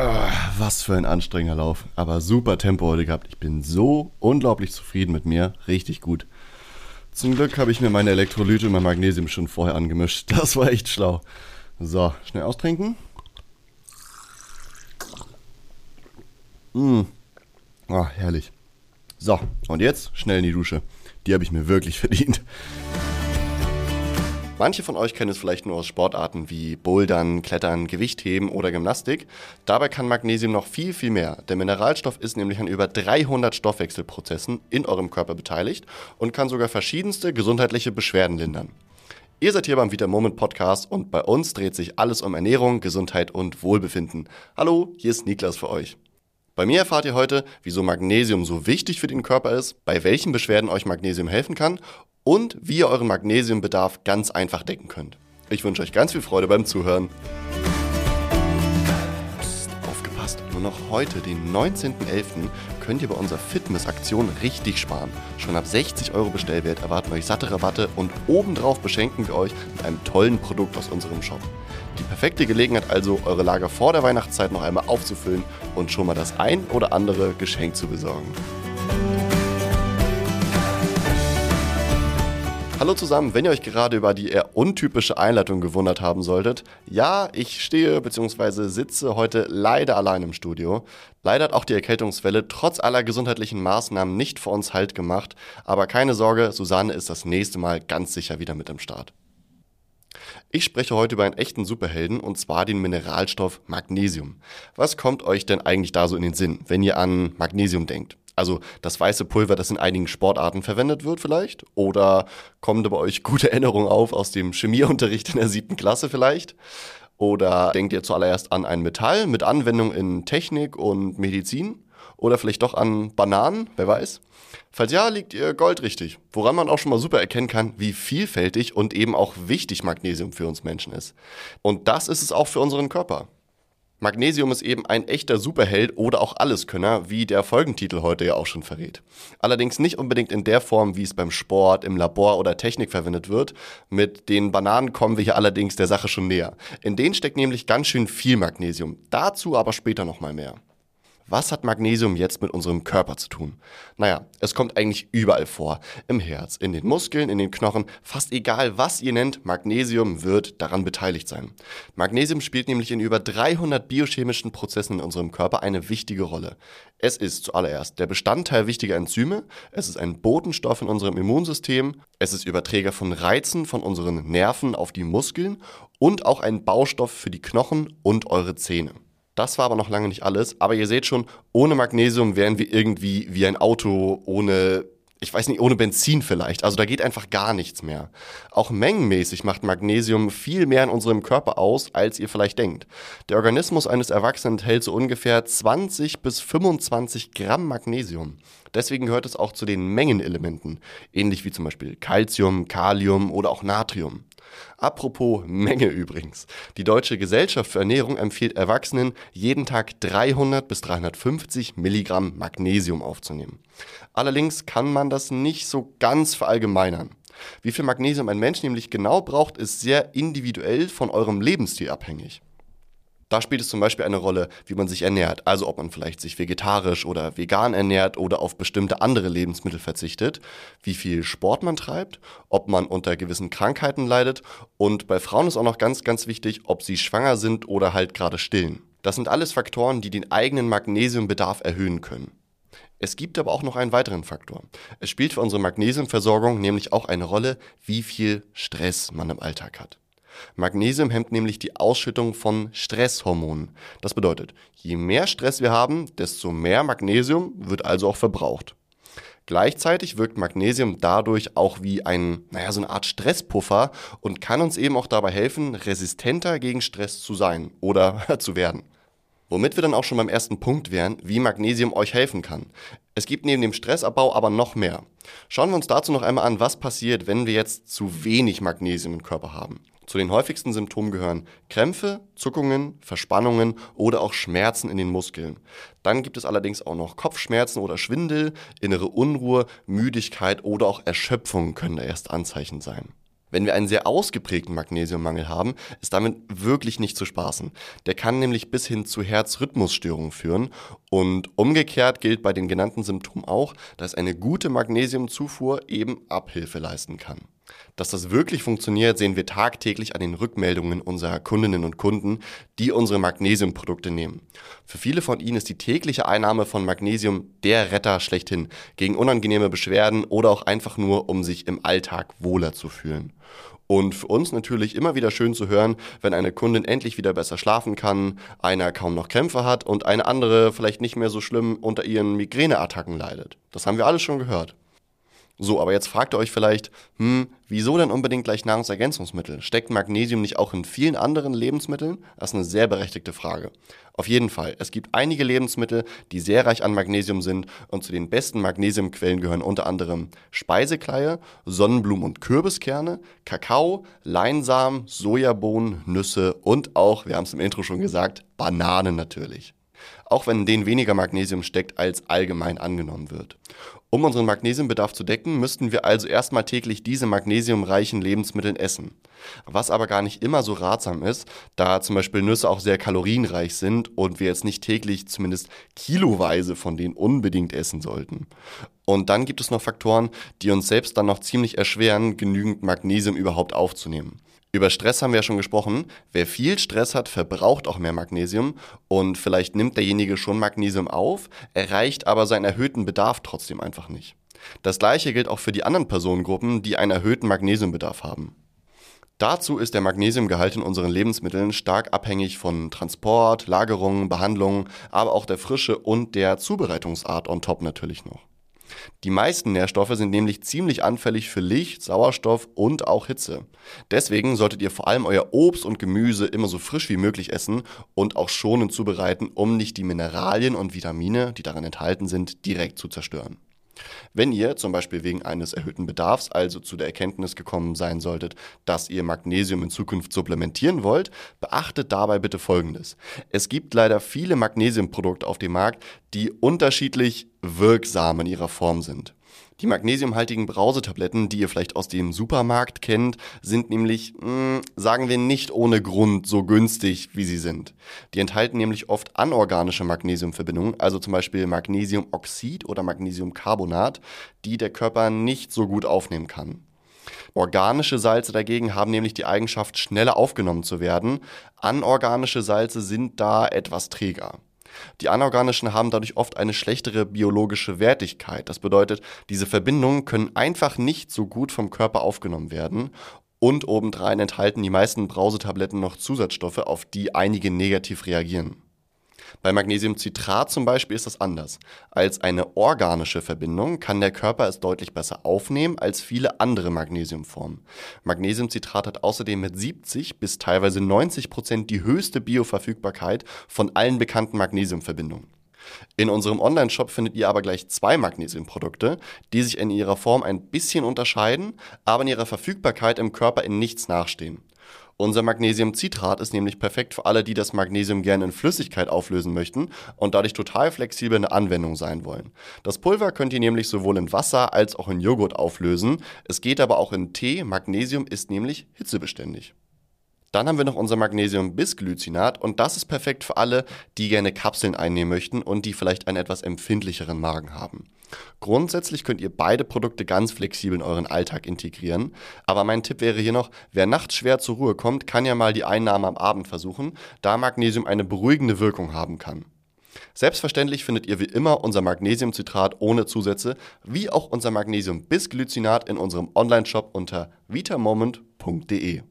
Ah, was für ein anstrengender Lauf. Aber super Tempo heute gehabt. Ich bin so unglaublich zufrieden mit mir. Richtig gut. Zum Glück habe ich mir meine Elektrolyte und mein Magnesium schon vorher angemischt. Das war echt schlau. So, schnell austrinken. Mmh. Oh, herrlich. So, und jetzt schnell in die Dusche. Die habe ich mir wirklich verdient. Manche von euch kennen es vielleicht nur aus Sportarten wie Bouldern, Klettern, Gewichtheben oder Gymnastik. Dabei kann Magnesium noch viel, viel mehr. Der Mineralstoff ist nämlich an über 300 Stoffwechselprozessen in eurem Körper beteiligt und kann sogar verschiedenste gesundheitliche Beschwerden lindern. Ihr seid hier beim Vita Moment Podcast und bei uns dreht sich alles um Ernährung, Gesundheit und Wohlbefinden. Hallo, hier ist Niklas für euch. Bei mir erfahrt ihr heute, wieso Magnesium so wichtig für den Körper ist, bei welchen Beschwerden euch Magnesium helfen kann und wie ihr euren Magnesiumbedarf ganz einfach decken könnt. Ich wünsche euch ganz viel Freude beim Zuhören. Nur noch heute, den 19.11., könnt ihr bei unserer Fitness-Aktion richtig sparen. Schon ab 60 Euro Bestellwert erwarten euch satte Rabatte und obendrauf beschenken wir euch mit einem tollen Produkt aus unserem Shop. Die perfekte Gelegenheit also, eure Lager vor der Weihnachtszeit noch einmal aufzufüllen und schon mal das ein oder andere Geschenk zu besorgen. Hallo zusammen, wenn ihr euch gerade über die eher untypische Einleitung gewundert haben solltet, ja, ich stehe bzw. sitze heute leider allein im Studio. Leider hat auch die Erkältungswelle trotz aller gesundheitlichen Maßnahmen nicht vor uns Halt gemacht, aber keine Sorge, Susanne ist das nächste Mal ganz sicher wieder mit am Start. Ich spreche heute über einen echten Superhelden und zwar den Mineralstoff Magnesium. Was kommt euch denn eigentlich da so in den Sinn, wenn ihr an Magnesium denkt? Also das weiße Pulver, das in einigen Sportarten verwendet wird vielleicht? Oder kommen da bei euch gute Erinnerungen auf aus dem Chemieunterricht in der siebten Klasse vielleicht? Oder denkt ihr zuallererst an ein Metall mit Anwendung in Technik und Medizin? Oder vielleicht doch an Bananen, wer weiß? Falls ja, liegt ihr Gold richtig. Woran man auch schon mal super erkennen kann, wie vielfältig und eben auch wichtig Magnesium für uns Menschen ist. Und das ist es auch für unseren Körper. Magnesium ist eben ein echter Superheld oder auch Alleskönner, wie der Folgentitel heute ja auch schon verrät. Allerdings nicht unbedingt in der Form, wie es beim Sport, im Labor oder Technik verwendet wird. Mit den Bananen kommen wir hier allerdings der Sache schon näher. In denen steckt nämlich ganz schön viel Magnesium. Dazu aber später nochmal mehr. Was hat Magnesium jetzt mit unserem Körper zu tun? Naja, es kommt eigentlich überall vor. Im Herz, in den Muskeln, in den Knochen, fast egal was ihr nennt, Magnesium wird daran beteiligt sein. Magnesium spielt nämlich in über 300 biochemischen Prozessen in unserem Körper eine wichtige Rolle. Es ist zuallererst der Bestandteil wichtiger Enzyme, es ist ein Botenstoff in unserem Immunsystem, es ist Überträger von Reizen von unseren Nerven auf die Muskeln und auch ein Baustoff für die Knochen und eure Zähne. Das war aber noch lange nicht alles. Aber ihr seht schon, ohne Magnesium wären wir irgendwie wie ein Auto ohne, ich weiß nicht, ohne Benzin vielleicht. Also da geht einfach gar nichts mehr. Auch mengenmäßig macht Magnesium viel mehr in unserem Körper aus, als ihr vielleicht denkt. Der Organismus eines Erwachsenen enthält so ungefähr 20 bis 25 Gramm Magnesium. Deswegen gehört es auch zu den Mengenelementen, ähnlich wie zum Beispiel Calcium, Kalium oder auch Natrium. Apropos Menge übrigens. Die Deutsche Gesellschaft für Ernährung empfiehlt Erwachsenen, jeden Tag 300 bis 350 Milligramm Magnesium aufzunehmen. Allerdings kann man das nicht so ganz verallgemeinern. Wie viel Magnesium ein Mensch nämlich genau braucht, ist sehr individuell von eurem Lebensstil abhängig. Da spielt es zum Beispiel eine Rolle, wie man sich ernährt. Also ob man vielleicht sich vegetarisch oder vegan ernährt oder auf bestimmte andere Lebensmittel verzichtet, wie viel Sport man treibt, ob man unter gewissen Krankheiten leidet und bei Frauen ist auch noch ganz, ganz wichtig, ob sie schwanger sind oder halt gerade stillen. Das sind alles Faktoren, die den eigenen Magnesiumbedarf erhöhen können. Es gibt aber auch noch einen weiteren Faktor. Es spielt für unsere Magnesiumversorgung nämlich auch eine Rolle, wie viel Stress man im Alltag hat. Magnesium hemmt nämlich die Ausschüttung von Stresshormonen. Das bedeutet, je mehr Stress wir haben, desto mehr Magnesium wird also auch verbraucht. Gleichzeitig wirkt Magnesium dadurch auch wie ein, naja, so eine Art Stresspuffer und kann uns eben auch dabei helfen, resistenter gegen Stress zu sein oder zu werden. Womit wir dann auch schon beim ersten Punkt wären, wie Magnesium euch helfen kann. Es gibt neben dem Stressabbau aber noch mehr. Schauen wir uns dazu noch einmal an, was passiert, wenn wir jetzt zu wenig Magnesium im Körper haben. Zu den häufigsten Symptomen gehören Krämpfe, Zuckungen, Verspannungen oder auch Schmerzen in den Muskeln. Dann gibt es allerdings auch noch Kopfschmerzen oder Schwindel, innere Unruhe, Müdigkeit oder auch Erschöpfung können da erst Anzeichen sein. Wenn wir einen sehr ausgeprägten Magnesiummangel haben, ist damit wirklich nicht zu spaßen. Der kann nämlich bis hin zu Herzrhythmusstörungen führen. Und umgekehrt gilt bei den genannten Symptomen auch, dass eine gute Magnesiumzufuhr eben Abhilfe leisten kann. Dass das wirklich funktioniert, sehen wir tagtäglich an den Rückmeldungen unserer Kundinnen und Kunden, die unsere Magnesiumprodukte nehmen. Für viele von ihnen ist die tägliche Einnahme von Magnesium der Retter schlechthin gegen unangenehme Beschwerden oder auch einfach nur, um sich im Alltag wohler zu fühlen. Und für uns natürlich immer wieder schön zu hören, wenn eine Kundin endlich wieder besser schlafen kann, einer kaum noch Krämpfe hat und eine andere vielleicht nicht mehr so schlimm unter ihren Migräneattacken leidet. Das haben wir alles schon gehört. So, aber jetzt fragt ihr euch vielleicht, hm, wieso denn unbedingt gleich Nahrungsergänzungsmittel? Steckt Magnesium nicht auch in vielen anderen Lebensmitteln? Das ist eine sehr berechtigte Frage. Auf jeden Fall, es gibt einige Lebensmittel, die sehr reich an Magnesium sind und zu den besten Magnesiumquellen gehören unter anderem Speisekleie, Sonnenblumen- und Kürbiskerne, Kakao, Leinsamen, Sojabohnen, Nüsse und auch, wir haben es im Intro schon gesagt, Bananen natürlich auch wenn in denen weniger Magnesium steckt, als allgemein angenommen wird. Um unseren Magnesiumbedarf zu decken, müssten wir also erstmal täglich diese magnesiumreichen Lebensmittel essen. Was aber gar nicht immer so ratsam ist, da zum Beispiel Nüsse auch sehr kalorienreich sind und wir jetzt nicht täglich zumindest kiloweise von denen unbedingt essen sollten. Und dann gibt es noch Faktoren, die uns selbst dann noch ziemlich erschweren, genügend Magnesium überhaupt aufzunehmen. Über Stress haben wir ja schon gesprochen. Wer viel Stress hat, verbraucht auch mehr Magnesium und vielleicht nimmt derjenige schon Magnesium auf, erreicht aber seinen erhöhten Bedarf trotzdem einfach nicht. Das gleiche gilt auch für die anderen Personengruppen, die einen erhöhten Magnesiumbedarf haben. Dazu ist der Magnesiumgehalt in unseren Lebensmitteln stark abhängig von Transport, Lagerung, Behandlung, aber auch der Frische und der Zubereitungsart on top natürlich noch. Die meisten Nährstoffe sind nämlich ziemlich anfällig für Licht, Sauerstoff und auch Hitze. Deswegen solltet ihr vor allem euer Obst und Gemüse immer so frisch wie möglich essen und auch schonend zubereiten, um nicht die Mineralien und Vitamine, die darin enthalten sind, direkt zu zerstören. Wenn ihr zum Beispiel wegen eines erhöhten Bedarfs also zu der Erkenntnis gekommen sein solltet, dass ihr Magnesium in Zukunft supplementieren wollt, beachtet dabei bitte Folgendes. Es gibt leider viele Magnesiumprodukte auf dem Markt, die unterschiedlich wirksam in ihrer Form sind. Die magnesiumhaltigen Brausetabletten, die ihr vielleicht aus dem Supermarkt kennt, sind nämlich, mh, hm, sagen wir nicht ohne Grund so günstig, wie sie sind. Die enthalten nämlich oft anorganische Magnesiumverbindungen, also zum Beispiel Magnesiumoxid oder Magnesiumcarbonat, die der Körper nicht so gut aufnehmen kann. Organische Salze dagegen haben nämlich die Eigenschaft, schneller aufgenommen zu werden. Anorganische Salze sind da etwas träger. Die anorganischen haben dadurch oft eine schlechtere biologische Wertigkeit. Das bedeutet, diese Verbindungen können einfach nicht so gut vom Körper aufgenommen werden und obendrein enthalten die meisten Brausetabletten noch Zusatzstoffe, auf die einige negativ reagieren. Bei Magnesiumcitrat zum Beispiel ist das anders. Als eine organische Verbindung kann der Körper es deutlich besser aufnehmen als viele andere Magnesiumformen. Magnesiumcitrat hat außerdem mit 70 bis teilweise 90 Prozent die höchste Bioverfügbarkeit von allen bekannten Magnesiumverbindungen. In unserem Online-Shop findet ihr aber gleich zwei Magnesiumprodukte, die sich in ihrer Form ein bisschen unterscheiden, aber in ihrer Verfügbarkeit im Körper in nichts nachstehen. Unser Magnesiumcitrat ist nämlich perfekt für alle, die das Magnesium gerne in Flüssigkeit auflösen möchten und dadurch total flexibel in der Anwendung sein wollen. Das Pulver könnt ihr nämlich sowohl in Wasser als auch in Joghurt auflösen. Es geht aber auch in Tee. Magnesium ist nämlich hitzebeständig. Dann haben wir noch unser Magnesium-Bisglycinat und das ist perfekt für alle, die gerne Kapseln einnehmen möchten und die vielleicht einen etwas empfindlicheren Magen haben. Grundsätzlich könnt ihr beide Produkte ganz flexibel in euren Alltag integrieren. Aber mein Tipp wäre hier noch, wer nachts schwer zur Ruhe kommt, kann ja mal die Einnahme am Abend versuchen, da Magnesium eine beruhigende Wirkung haben kann. Selbstverständlich findet ihr wie immer unser Magnesiumcitrat ohne Zusätze, wie auch unser Magnesium-Bisglycinat in unserem Online-Shop unter vitamoment.de.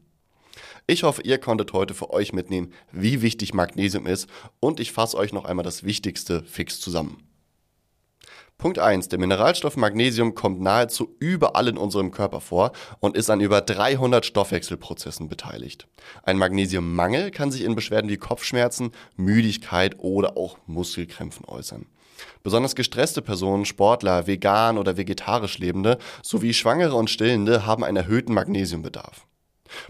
Ich hoffe, ihr konntet heute für euch mitnehmen, wie wichtig Magnesium ist und ich fasse euch noch einmal das Wichtigste fix zusammen. Punkt 1. Der Mineralstoff Magnesium kommt nahezu überall in unserem Körper vor und ist an über 300 Stoffwechselprozessen beteiligt. Ein Magnesiummangel kann sich in Beschwerden wie Kopfschmerzen, Müdigkeit oder auch Muskelkrämpfen äußern. Besonders gestresste Personen, Sportler, vegan oder vegetarisch Lebende sowie Schwangere und Stillende haben einen erhöhten Magnesiumbedarf.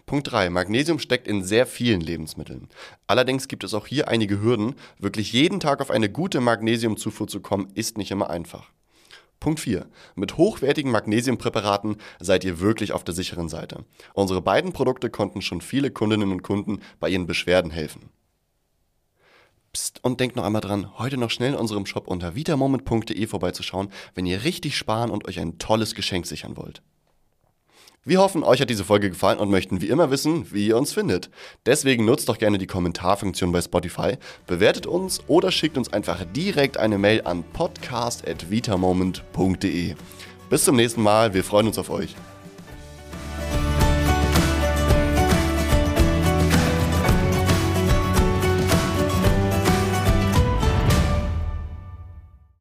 Punkt 3. Magnesium steckt in sehr vielen Lebensmitteln. Allerdings gibt es auch hier einige Hürden. Wirklich jeden Tag auf eine gute Magnesiumzufuhr zu kommen, ist nicht immer einfach. Punkt 4. Mit hochwertigen Magnesiumpräparaten seid ihr wirklich auf der sicheren Seite. Unsere beiden Produkte konnten schon viele Kundinnen und Kunden bei ihren Beschwerden helfen. Psst, und denkt noch einmal dran, heute noch schnell in unserem Shop unter vitamoment.de vorbeizuschauen, wenn ihr richtig sparen und euch ein tolles Geschenk sichern wollt. Wir hoffen, euch hat diese Folge gefallen und möchten wie immer wissen, wie ihr uns findet. Deswegen nutzt doch gerne die Kommentarfunktion bei Spotify, bewertet uns oder schickt uns einfach direkt eine Mail an podcast.vitamoment.de. Bis zum nächsten Mal, wir freuen uns auf euch.